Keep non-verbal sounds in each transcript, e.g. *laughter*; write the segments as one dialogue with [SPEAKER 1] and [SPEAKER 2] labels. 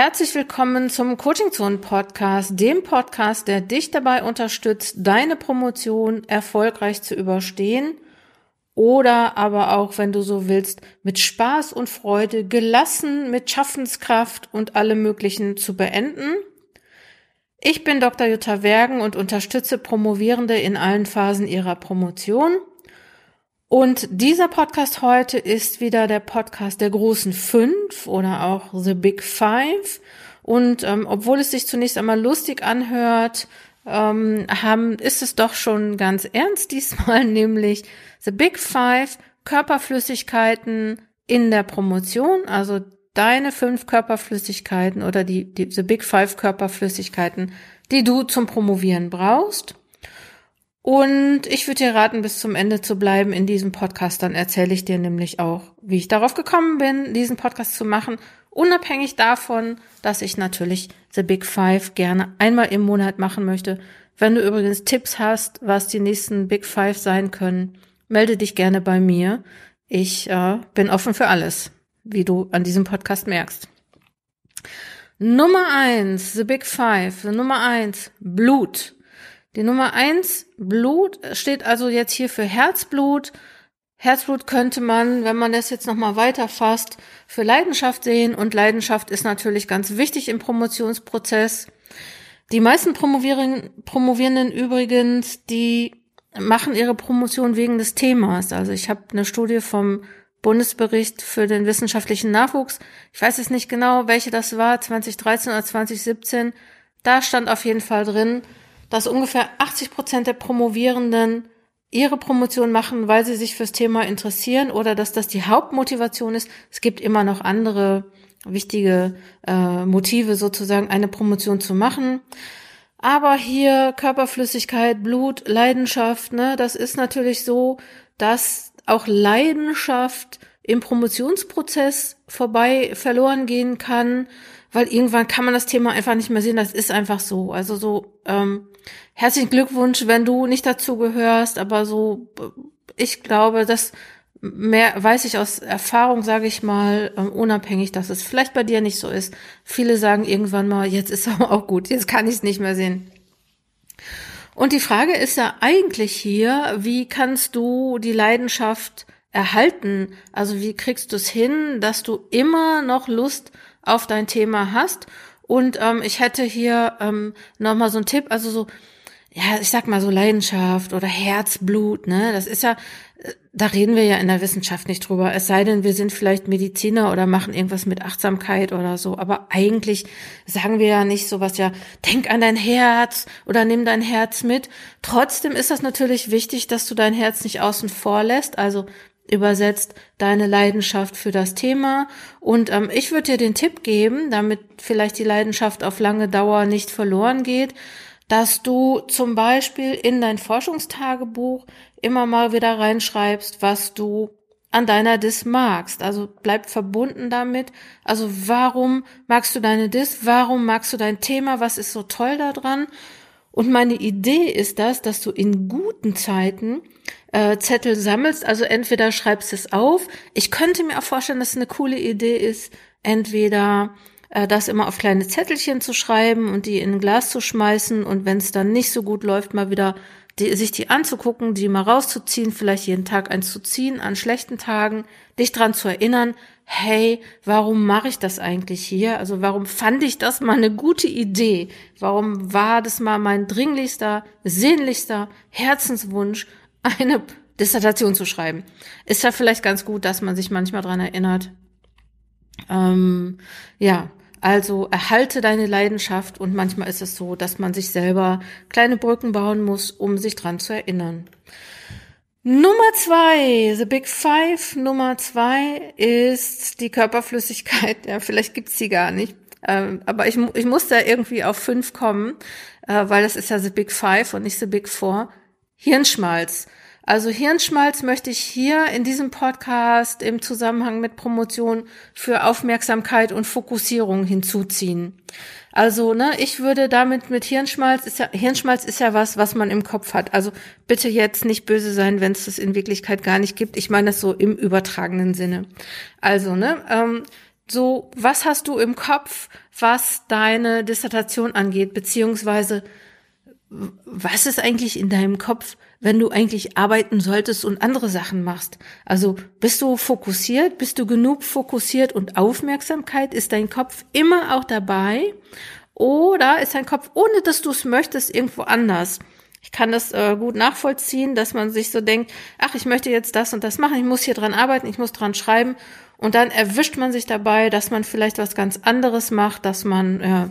[SPEAKER 1] Herzlich willkommen zum Coaching Zone Podcast, dem Podcast, der dich dabei unterstützt, deine Promotion erfolgreich zu überstehen oder aber auch, wenn du so willst, mit Spaß und Freude, gelassen, mit Schaffenskraft und allem Möglichen zu beenden. Ich bin Dr. Jutta Wergen und unterstütze Promovierende in allen Phasen ihrer Promotion. Und dieser Podcast heute ist wieder der Podcast der großen fünf oder auch The Big Five. Und ähm, obwohl es sich zunächst einmal lustig anhört, ähm, haben, ist es doch schon ganz ernst diesmal, *laughs* nämlich The Big Five Körperflüssigkeiten in der Promotion, also deine fünf Körperflüssigkeiten oder die, die The Big Five Körperflüssigkeiten, die du zum Promovieren brauchst. Und ich würde dir raten, bis zum Ende zu bleiben in diesem Podcast. Dann erzähle ich dir nämlich auch, wie ich darauf gekommen bin, diesen Podcast zu machen. Unabhängig davon, dass ich natürlich The Big Five gerne einmal im Monat machen möchte. Wenn du übrigens Tipps hast, was die nächsten Big Five sein können, melde dich gerne bei mir. Ich äh, bin offen für alles, wie du an diesem Podcast merkst. Nummer eins, The Big Five. Nummer eins, Blut. Die Nummer eins, Blut, steht also jetzt hier für Herzblut. Herzblut könnte man, wenn man das jetzt nochmal weiterfasst, für Leidenschaft sehen. Und Leidenschaft ist natürlich ganz wichtig im Promotionsprozess. Die meisten Promovierenden übrigens, die machen ihre Promotion wegen des Themas. Also ich habe eine Studie vom Bundesbericht für den wissenschaftlichen Nachwuchs. Ich weiß jetzt nicht genau, welche das war, 2013 oder 2017. Da stand auf jeden Fall drin, dass ungefähr 80 Prozent der Promovierenden ihre Promotion machen, weil sie sich fürs Thema interessieren oder dass das die Hauptmotivation ist. Es gibt immer noch andere wichtige äh, Motive sozusagen, eine Promotion zu machen. Aber hier Körperflüssigkeit, Blut, Leidenschaft, ne, das ist natürlich so, dass auch Leidenschaft im Promotionsprozess vorbei verloren gehen kann weil irgendwann kann man das Thema einfach nicht mehr sehen. Das ist einfach so. Also so ähm, herzlichen Glückwunsch, wenn du nicht dazu gehörst, aber so ich glaube, dass mehr weiß ich aus Erfahrung, sage ich mal, ähm, unabhängig, dass es vielleicht bei dir nicht so ist. Viele sagen irgendwann mal, jetzt ist *laughs* aber auch gut, jetzt kann ich es nicht mehr sehen. Und die Frage ist ja eigentlich hier, wie kannst du die Leidenschaft erhalten? Also wie kriegst du es hin, dass du immer noch Lust auf dein Thema hast. Und ähm, ich hätte hier ähm, nochmal so einen Tipp, also so, ja, ich sag mal so Leidenschaft oder Herzblut, ne? Das ist ja, äh, da reden wir ja in der Wissenschaft nicht drüber. Es sei denn, wir sind vielleicht Mediziner oder machen irgendwas mit Achtsamkeit oder so. Aber eigentlich sagen wir ja nicht sowas, ja, denk an dein Herz oder nimm dein Herz mit. Trotzdem ist das natürlich wichtig, dass du dein Herz nicht außen vor lässt. Also übersetzt deine Leidenschaft für das Thema. Und ähm, ich würde dir den Tipp geben, damit vielleicht die Leidenschaft auf lange Dauer nicht verloren geht, dass du zum Beispiel in dein Forschungstagebuch immer mal wieder reinschreibst, was du an deiner Dis magst. Also bleib verbunden damit. Also warum magst du deine Dis? Warum magst du dein Thema? Was ist so toll daran? Und meine Idee ist das, dass du in guten Zeiten äh, Zettel sammelst. Also entweder schreibst es auf. Ich könnte mir auch vorstellen, dass es eine coole Idee ist, entweder äh, das immer auf kleine Zettelchen zu schreiben und die in ein Glas zu schmeißen und wenn es dann nicht so gut läuft, mal wieder die, sich die anzugucken, die mal rauszuziehen, vielleicht jeden Tag eins zu ziehen an schlechten Tagen, dich dran zu erinnern, hey, warum mache ich das eigentlich hier? Also warum fand ich das mal eine gute Idee? Warum war das mal mein dringlichster, sehnlichster Herzenswunsch? Eine Dissertation zu schreiben. Ist ja vielleicht ganz gut, dass man sich manchmal dran erinnert. Ähm, ja, also erhalte deine Leidenschaft und manchmal ist es so, dass man sich selber kleine Brücken bauen muss, um sich dran zu erinnern. Nummer zwei, The Big Five. Nummer zwei ist die Körperflüssigkeit. Ja, vielleicht gibt's die gar nicht. Ähm, aber ich, ich muss da irgendwie auf fünf kommen, äh, weil das ist ja The Big Five und nicht The Big Four. Hirnschmalz. Also Hirnschmalz möchte ich hier in diesem Podcast im Zusammenhang mit Promotion für Aufmerksamkeit und Fokussierung hinzuziehen. Also, ne, ich würde damit mit Hirnschmalz ist ja Hirnschmalz ist ja was, was man im Kopf hat. Also bitte jetzt nicht böse sein, wenn es das in Wirklichkeit gar nicht gibt. Ich meine das so im übertragenen Sinne. Also, ne, ähm, so, was hast du im Kopf, was deine Dissertation angeht, beziehungsweise was ist eigentlich in deinem Kopf, wenn du eigentlich arbeiten solltest und andere Sachen machst? Also bist du fokussiert? Bist du genug fokussiert und Aufmerksamkeit? Ist dein Kopf immer auch dabei? Oder ist dein Kopf, ohne dass du es möchtest, irgendwo anders? Ich kann das äh, gut nachvollziehen, dass man sich so denkt, ach, ich möchte jetzt das und das machen, ich muss hier dran arbeiten, ich muss dran schreiben. Und dann erwischt man sich dabei, dass man vielleicht was ganz anderes macht, dass man äh,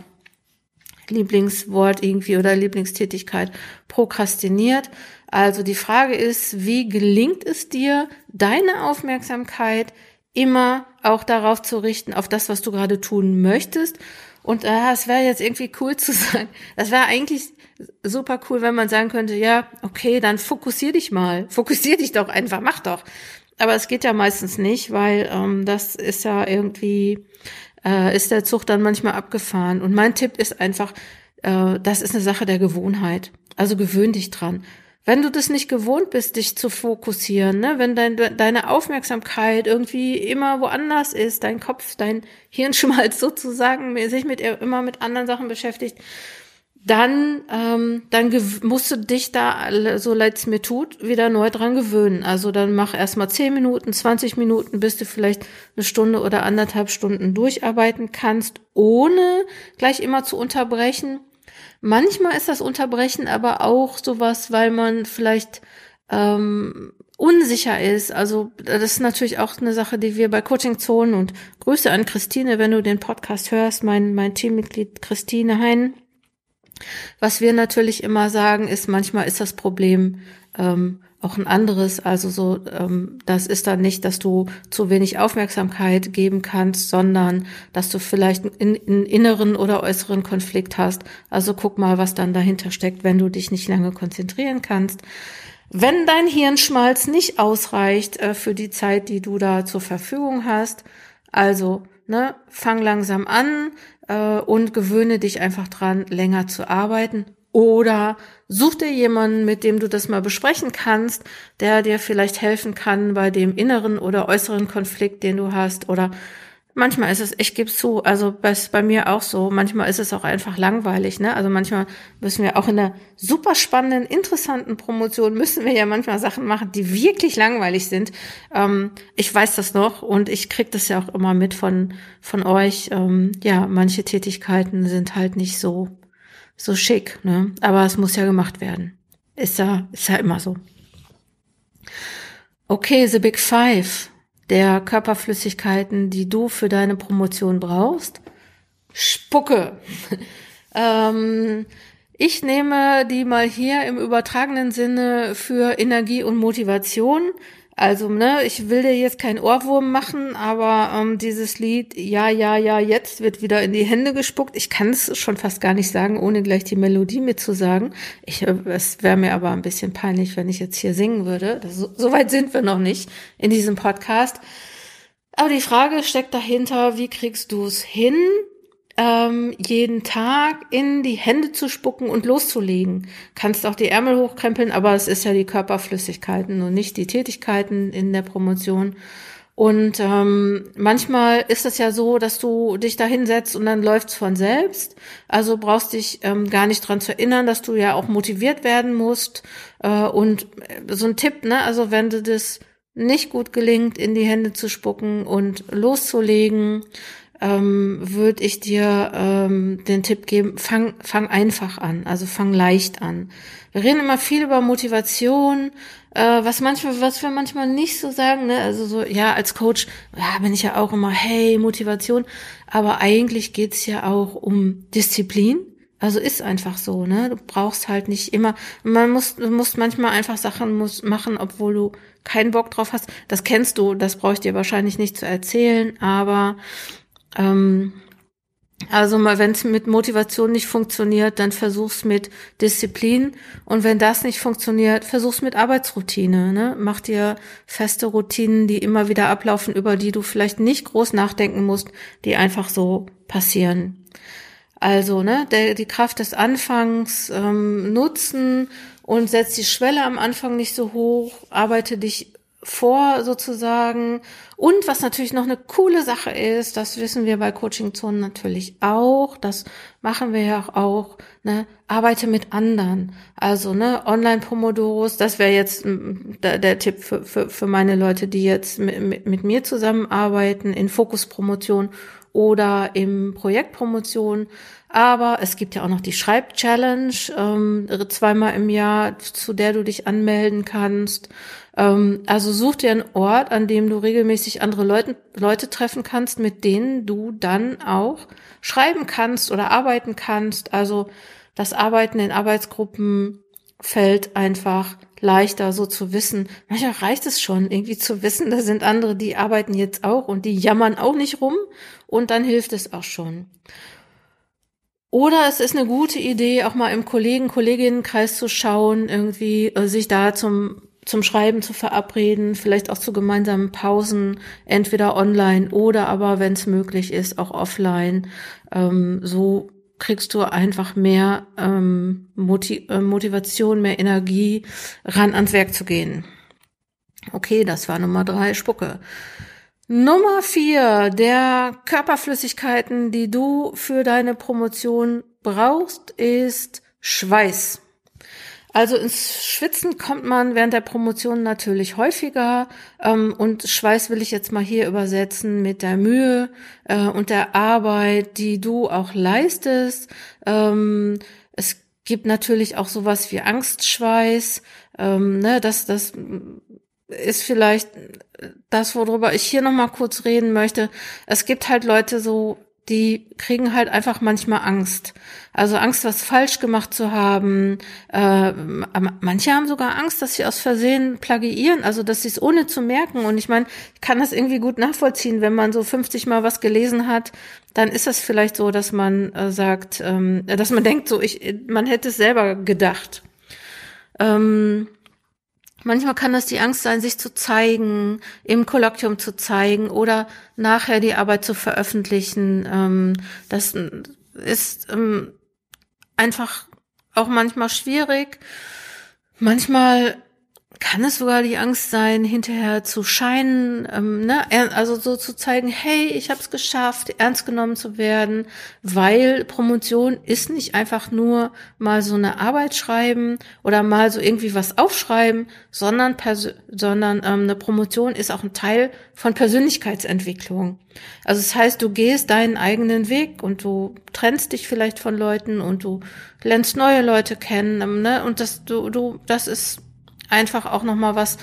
[SPEAKER 1] Lieblingswort irgendwie oder Lieblingstätigkeit prokrastiniert. Also die Frage ist, wie gelingt es dir, deine Aufmerksamkeit immer auch darauf zu richten, auf das, was du gerade tun möchtest. Und äh, es wäre jetzt irgendwie cool zu sagen, das wäre eigentlich super cool, wenn man sagen könnte, ja, okay, dann fokussier dich mal, fokussier dich doch einfach, mach doch. Aber es geht ja meistens nicht, weil ähm, das ist ja irgendwie äh, ist der Zug dann manchmal abgefahren. Und mein Tipp ist einfach, äh, das ist eine Sache der Gewohnheit. Also gewöhn dich dran. Wenn du das nicht gewohnt bist, dich zu fokussieren, ne, wenn dein, deine Aufmerksamkeit irgendwie immer woanders ist, dein Kopf, dein Hirnschmalz *laughs* sozusagen sich mit immer mit anderen Sachen beschäftigt, dann, ähm, dann musst du dich da, so leid es mir tut, wieder neu dran gewöhnen. Also dann mach erstmal zehn Minuten, 20 Minuten, bis du vielleicht eine Stunde oder anderthalb Stunden durcharbeiten kannst, ohne gleich immer zu unterbrechen. Manchmal ist das Unterbrechen aber auch sowas, weil man vielleicht ähm, unsicher ist. Also das ist natürlich auch eine Sache, die wir bei Coaching Zonen und Grüße an Christine, wenn du den Podcast hörst, mein, mein Teammitglied Christine Hein was wir natürlich immer sagen, ist, manchmal ist das Problem ähm, auch ein anderes. Also so, ähm, das ist dann nicht, dass du zu wenig Aufmerksamkeit geben kannst, sondern dass du vielleicht einen, einen inneren oder äußeren Konflikt hast. Also guck mal, was dann dahinter steckt, wenn du dich nicht lange konzentrieren kannst. Wenn dein Hirnschmalz nicht ausreicht äh, für die Zeit, die du da zur Verfügung hast, also ne, fang langsam an, äh, und gewöhne dich einfach dran, länger zu arbeiten. Oder such dir jemanden, mit dem du das mal besprechen kannst, der dir vielleicht helfen kann bei dem inneren oder äußeren Konflikt, den du hast. Oder manchmal ist es, ich gebe zu, also bei, bei mir auch so, manchmal ist es auch einfach langweilig, ne? Also manchmal müssen wir auch in der super spannenden, interessanten Promotion müssen wir ja manchmal Sachen machen, die wirklich langweilig sind. Ähm, ich weiß das noch und ich krieg das ja auch immer mit von, von euch. Ähm, ja, manche Tätigkeiten sind halt nicht so, so schick, ne? Aber es muss ja gemacht werden. Ist ja, ist ja immer so. Okay, the big five der Körperflüssigkeiten, die du für deine Promotion brauchst. Spucke. *laughs* ähm, ich nehme die mal hier im übertragenen Sinne für Energie und Motivation. Also, ne, ich will dir jetzt kein Ohrwurm machen, aber ähm, dieses Lied, ja, ja, ja, jetzt wird wieder in die Hände gespuckt. Ich kann es schon fast gar nicht sagen, ohne gleich die Melodie mitzusagen. Ich, äh, es wäre mir aber ein bisschen peinlich, wenn ich jetzt hier singen würde. Das, so, so weit sind wir noch nicht in diesem Podcast. Aber die Frage steckt dahinter, wie kriegst du es hin, ähm, jeden Tag in die Hände zu spucken und loszulegen. Kannst auch die Ärmel hochkrempeln, aber es ist ja die Körperflüssigkeiten und nicht die Tätigkeiten in der Promotion. Und ähm, manchmal ist es ja so, dass du dich da hinsetzt und dann läuft's von selbst. Also brauchst dich ähm, gar nicht dran zu erinnern, dass du ja auch motiviert werden musst. Äh, und so ein Tipp, ne? Also wenn du das nicht gut gelingt, in die Hände zu spucken und loszulegen, ähm, würde ich dir ähm, den Tipp geben, fang, fang einfach an, also fang leicht an. Wir reden immer viel über Motivation, äh, was manchmal, was wir manchmal nicht so sagen, ne? Also so, ja, als Coach ja, bin ich ja auch immer, hey, Motivation, aber eigentlich geht's ja auch um Disziplin. Also ist einfach so, ne? Du brauchst halt nicht immer, man muss, du musst manchmal einfach Sachen muss machen, obwohl du keinen Bock drauf hast. Das kennst du, das brauche ich dir wahrscheinlich nicht zu erzählen, aber ähm, also mal, wenn es mit Motivation nicht funktioniert, dann versuch's mit Disziplin. Und wenn das nicht funktioniert, versuch's mit Arbeitsroutine. Ne? Mach dir feste Routinen, die immer wieder ablaufen, über die du vielleicht nicht groß nachdenken musst, die einfach so passieren. Also, ne, der, die Kraft des Anfangs ähm, nutzen und setz die Schwelle am Anfang nicht so hoch, arbeite dich vor sozusagen. Und was natürlich noch eine coole Sache ist, das wissen wir bei Coaching Zonen natürlich auch, das machen wir ja auch, ne, arbeite mit anderen. Also, ne, Online-Pomodoros, das wäre jetzt der, der, Tipp für, für, für meine Leute, die jetzt mit, mit, mit mir zusammenarbeiten in Fokuspromotion oder im Projektpromotion. Aber es gibt ja auch noch die Schreib-Challenge, ähm, zweimal im Jahr, zu der du dich anmelden kannst. Ähm, also such dir einen Ort, an dem du regelmäßig andere Leute, Leute treffen kannst, mit denen du dann auch schreiben kannst oder arbeiten kannst. Also das Arbeiten in Arbeitsgruppen fällt einfach leichter, so zu wissen. Manchmal reicht es schon, irgendwie zu wissen, da sind andere, die arbeiten jetzt auch und die jammern auch nicht rum und dann hilft es auch schon. Oder es ist eine gute Idee, auch mal im Kollegen, Kolleginnenkreis zu schauen, irgendwie äh, sich da zum zum Schreiben zu verabreden, vielleicht auch zu gemeinsamen Pausen, entweder online oder aber, wenn es möglich ist, auch offline. Ähm, so kriegst du einfach mehr ähm, Motiv äh, Motivation, mehr Energie, ran ans Werk zu gehen. Okay, das war Nummer drei, Spucke. Nummer vier, der Körperflüssigkeiten, die du für deine Promotion brauchst, ist Schweiß. Also ins Schwitzen kommt man während der Promotion natürlich häufiger ähm, und Schweiß will ich jetzt mal hier übersetzen mit der Mühe äh, und der Arbeit, die du auch leistest. Ähm, es gibt natürlich auch sowas wie Angstschweiß. Ähm, ne, das, das ist vielleicht das, worüber ich hier nochmal kurz reden möchte. Es gibt halt Leute so, die kriegen halt einfach manchmal Angst. Also Angst, was falsch gemacht zu haben. Äh, manche haben sogar Angst, dass sie aus Versehen plagiieren, also dass sie es ohne zu merken. Und ich meine, ich kann das irgendwie gut nachvollziehen, wenn man so 50 Mal was gelesen hat, dann ist das vielleicht so, dass man äh, sagt, ähm, dass man denkt, so ich, man hätte es selber gedacht. Ähm, Manchmal kann das die Angst sein, sich zu zeigen, im Kolloquium zu zeigen oder nachher die Arbeit zu veröffentlichen. Ähm, das ist ähm, einfach auch manchmal schwierig. Manchmal kann es sogar die Angst sein, hinterher zu scheinen, ähm, ne? also so zu zeigen, hey, ich habe es geschafft, ernst genommen zu werden, weil Promotion ist nicht einfach nur mal so eine Arbeit schreiben oder mal so irgendwie was aufschreiben, sondern, sondern ähm, eine Promotion ist auch ein Teil von Persönlichkeitsentwicklung. Also das heißt, du gehst deinen eigenen Weg und du trennst dich vielleicht von Leuten und du lernst neue Leute kennen, ähm, ne? Und das du du das ist einfach auch noch mal was,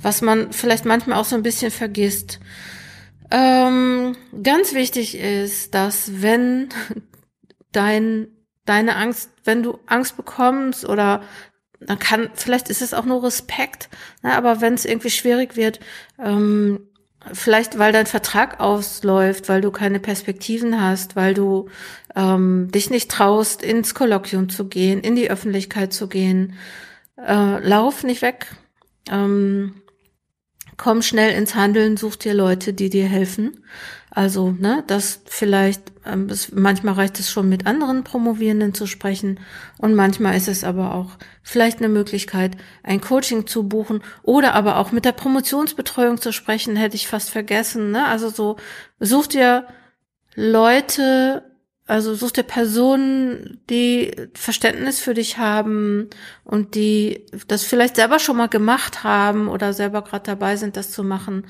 [SPEAKER 1] was man vielleicht manchmal auch so ein bisschen vergisst. Ähm, ganz wichtig ist, dass wenn *laughs* dein deine Angst, wenn du Angst bekommst oder dann kann, vielleicht ist es auch nur Respekt, ne, aber wenn es irgendwie schwierig wird, ähm, vielleicht weil dein Vertrag ausläuft, weil du keine Perspektiven hast, weil du ähm, dich nicht traust, ins Kolloquium zu gehen, in die Öffentlichkeit zu gehen, äh, lauf nicht weg. Ähm, komm schnell ins Handeln, such dir Leute, die dir helfen. Also, ne, das vielleicht, ähm, das, manchmal reicht es schon mit anderen Promovierenden zu sprechen und manchmal ist es aber auch vielleicht eine Möglichkeit, ein Coaching zu buchen oder aber auch mit der Promotionsbetreuung zu sprechen, hätte ich fast vergessen, ne? Also so, such dir Leute, also such dir Personen, die Verständnis für dich haben und die das vielleicht selber schon mal gemacht haben oder selber gerade dabei sind, das zu machen.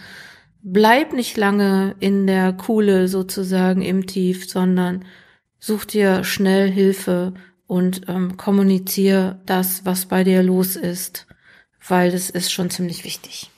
[SPEAKER 1] Bleib nicht lange in der Kuhle sozusagen im Tief, sondern such dir schnell Hilfe und ähm, kommunizier das, was bei dir los ist, weil das ist schon ziemlich wichtig.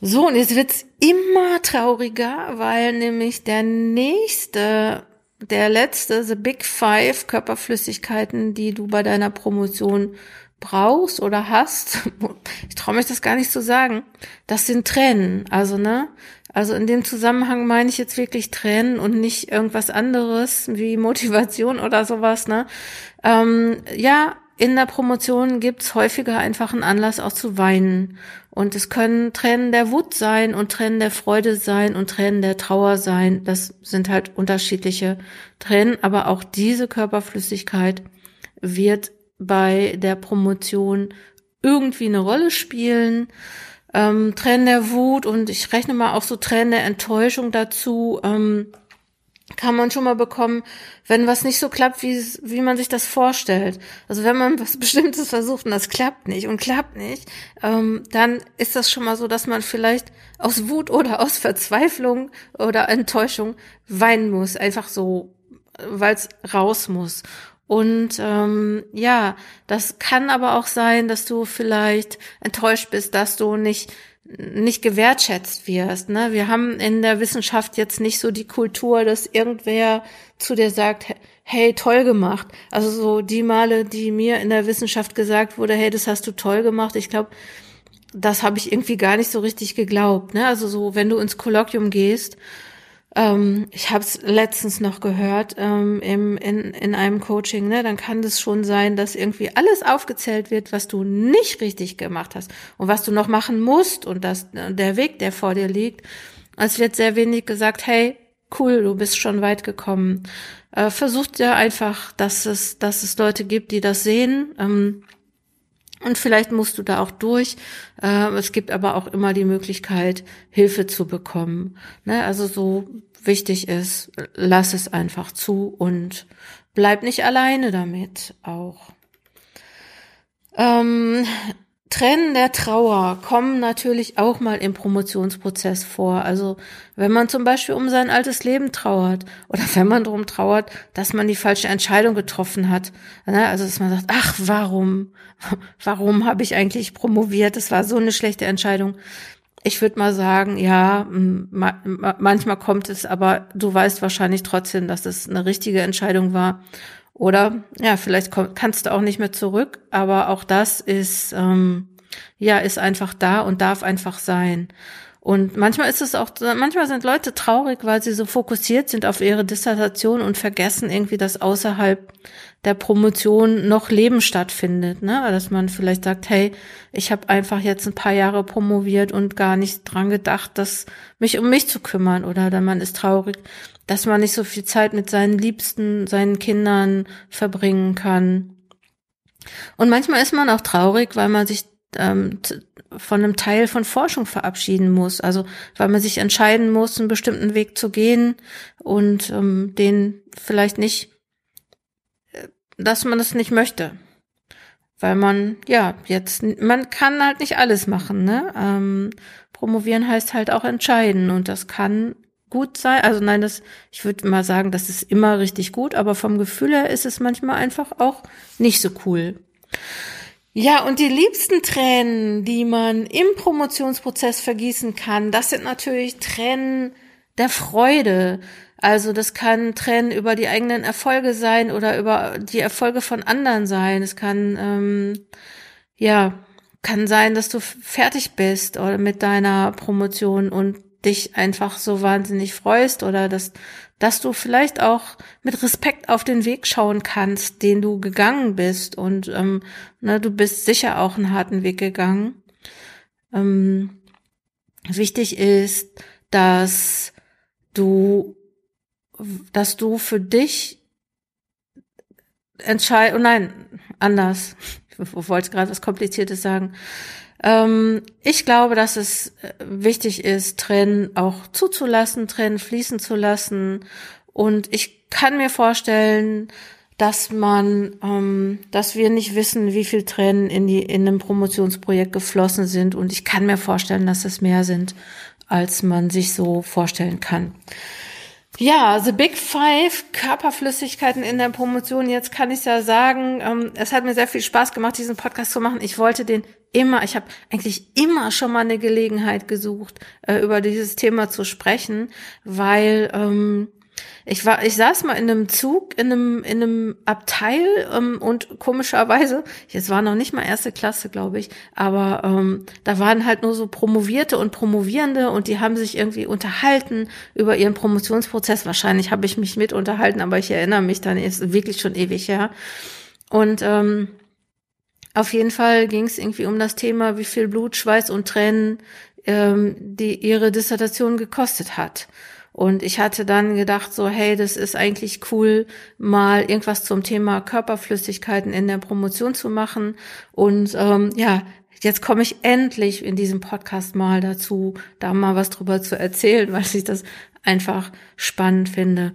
[SPEAKER 1] So, und jetzt wird's immer trauriger, weil nämlich der nächste der letzte, the big five Körperflüssigkeiten, die du bei deiner Promotion brauchst oder hast, *laughs* ich traue mich das gar nicht zu sagen, das sind Tränen. Also, ne? Also in dem Zusammenhang meine ich jetzt wirklich Tränen und nicht irgendwas anderes wie Motivation *laughs* oder sowas, ne? Ähm, ja, in der Promotion gibt's häufiger einfach einen Anlass auch zu weinen. Und es können Tränen der Wut sein und Tränen der Freude sein und Tränen der Trauer sein. Das sind halt unterschiedliche Tränen, aber auch diese Körperflüssigkeit wird bei der Promotion irgendwie eine Rolle spielen. ähm, Tränen der Wut und ich rechne mal auch so Tränen der Enttäuschung dazu. Ähm, kann man schon mal bekommen, wenn was nicht so klappt, wie, man sich das vorstellt. Also wenn man was *laughs* Bestimmtes versucht und das klappt nicht und klappt nicht, ähm, dann ist das schon mal so, dass man vielleicht aus Wut oder aus Verzweiflung oder Enttäuschung weinen muss. Einfach so, weil es raus muss. Und ähm, ja, das kann aber auch sein, dass du vielleicht enttäuscht bist, dass du nicht nicht gewertschätzt wirst. Ne? Wir haben in der Wissenschaft jetzt nicht so die Kultur, dass irgendwer zu dir sagt, hey, toll gemacht. Also so die Male, die mir in der Wissenschaft gesagt wurde, hey, das hast du toll gemacht. Ich glaube, das habe ich irgendwie gar nicht so richtig geglaubt. Ne? Also so, wenn du ins Kolloquium gehst ähm, ich habe es letztens noch gehört ähm, im, in, in einem Coaching, ne, dann kann es schon sein, dass irgendwie alles aufgezählt wird, was du nicht richtig gemacht hast und was du noch machen musst und das, der Weg, der vor dir liegt. Es wird sehr wenig gesagt, hey, cool, du bist schon weit gekommen. Äh, versucht ja einfach, dass es, dass es Leute gibt, die das sehen. Ähm, und vielleicht musst du da auch durch. Äh, es gibt aber auch immer die Möglichkeit, Hilfe zu bekommen. Ne? Also so wichtig ist, lass es einfach zu und bleib nicht alleine damit auch. Ähm, Tränen der Trauer kommen natürlich auch mal im Promotionsprozess vor. Also wenn man zum Beispiel um sein altes Leben trauert oder wenn man darum trauert, dass man die falsche Entscheidung getroffen hat. Ne? Also dass man sagt, ach, warum, *laughs* warum habe ich eigentlich promoviert? Das war so eine schlechte Entscheidung. Ich würde mal sagen, ja, manchmal kommt es, aber du weißt wahrscheinlich trotzdem, dass es eine richtige Entscheidung war. Oder ja, vielleicht kannst du auch nicht mehr zurück, aber auch das ist ähm, ja ist einfach da und darf einfach sein. Und manchmal ist es auch, manchmal sind Leute traurig, weil sie so fokussiert sind auf ihre Dissertation und vergessen irgendwie, dass außerhalb der Promotion noch Leben stattfindet, ne? Dass man vielleicht sagt, hey, ich habe einfach jetzt ein paar Jahre promoviert und gar nicht dran gedacht, dass mich um mich zu kümmern. Oder dann man ist traurig, dass man nicht so viel Zeit mit seinen Liebsten, seinen Kindern verbringen kann. Und manchmal ist man auch traurig, weil man sich ähm, von einem Teil von Forschung verabschieden muss. Also weil man sich entscheiden muss, einen bestimmten Weg zu gehen und ähm, den vielleicht nicht, äh, dass man es nicht möchte. Weil man, ja, jetzt, man kann halt nicht alles machen, ne? Ähm, promovieren heißt halt auch entscheiden und das kann gut sein. Also nein, das, ich würde mal sagen, das ist immer richtig gut, aber vom Gefühl her ist es manchmal einfach auch nicht so cool. Ja, und die liebsten Tränen, die man im Promotionsprozess vergießen kann, das sind natürlich Tränen der Freude. Also das kann Tränen über die eigenen Erfolge sein oder über die Erfolge von anderen sein. Es kann ähm, ja kann sein, dass du fertig bist oder mit deiner Promotion und dich einfach so wahnsinnig freust oder dass, dass du vielleicht auch mit Respekt auf den Weg schauen kannst, den du gegangen bist und ähm, ne, du bist sicher auch einen harten Weg gegangen. Ähm, wichtig ist, dass du, dass du für dich entscheid, oh nein, anders. *laughs* Ich wollte gerade was Kompliziertes sagen. Ähm, ich glaube, dass es äh, wichtig ist, Tränen auch zuzulassen, Tränen fließen zu lassen. Und ich kann mir vorstellen, dass man, ähm, dass wir nicht wissen, wie viel Tränen in die in einem Promotionsprojekt geflossen sind. Und ich kann mir vorstellen, dass es mehr sind, als man sich so vorstellen kann. Ja, The Big Five Körperflüssigkeiten in der Promotion. Jetzt kann ich ja sagen, ähm, es hat mir sehr viel Spaß gemacht, diesen Podcast zu machen. Ich wollte den immer, ich habe eigentlich immer schon mal eine Gelegenheit gesucht, äh, über dieses Thema zu sprechen, weil ähm, ich war, ich saß mal in einem Zug, in einem, in einem Abteil ähm, und komischerweise, jetzt war noch nicht mal erste Klasse, glaube ich, aber ähm, da waren halt nur so Promovierte und Promovierende und die haben sich irgendwie unterhalten über ihren Promotionsprozess. Wahrscheinlich habe ich mich mit unterhalten, aber ich erinnere mich dann, ist wirklich schon ewig her. Und ähm, auf jeden Fall ging es irgendwie um das Thema, wie viel Blut, Schweiß und Tränen ähm, die ihre Dissertation gekostet hat. Und ich hatte dann gedacht, so, hey, das ist eigentlich cool, mal irgendwas zum Thema Körperflüssigkeiten in der Promotion zu machen. Und ähm, ja, jetzt komme ich endlich in diesem Podcast mal dazu, da mal was drüber zu erzählen, *laughs* weil ich das einfach spannend finde.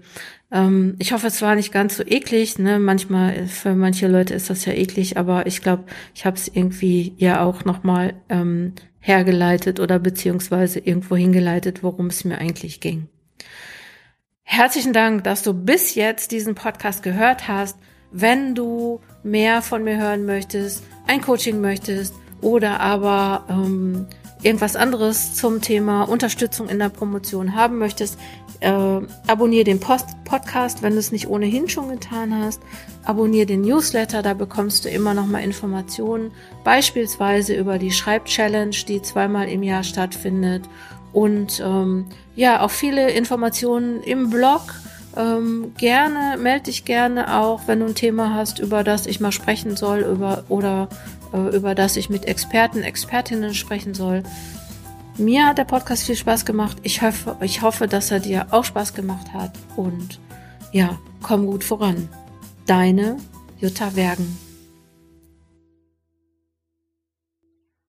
[SPEAKER 1] Ähm, ich hoffe, es war nicht ganz so eklig. Ne? Manchmal, für manche Leute ist das ja eklig, aber ich glaube, ich habe es irgendwie ja auch nochmal ähm, hergeleitet oder beziehungsweise irgendwo hingeleitet, worum es mir eigentlich ging. Herzlichen Dank, dass du bis jetzt diesen Podcast gehört hast. Wenn du mehr von mir hören möchtest, ein Coaching möchtest oder aber ähm, irgendwas anderes zum Thema Unterstützung in der Promotion haben möchtest, äh, abonniere den Post Podcast, wenn du es nicht ohnehin schon getan hast. Abonniere den Newsletter, da bekommst du immer noch mal Informationen, beispielsweise über die Schreibchallenge, die zweimal im Jahr stattfindet. Und ähm, ja, auch viele Informationen im Blog. Ähm, gerne, melde dich gerne auch, wenn du ein Thema hast, über das ich mal sprechen soll, über oder über das ich mit Experten, Expertinnen sprechen soll. Mir hat der Podcast viel Spaß gemacht. Ich hoffe, ich hoffe, dass er dir auch Spaß gemacht hat. Und ja, komm gut voran. Deine Jutta Wergen.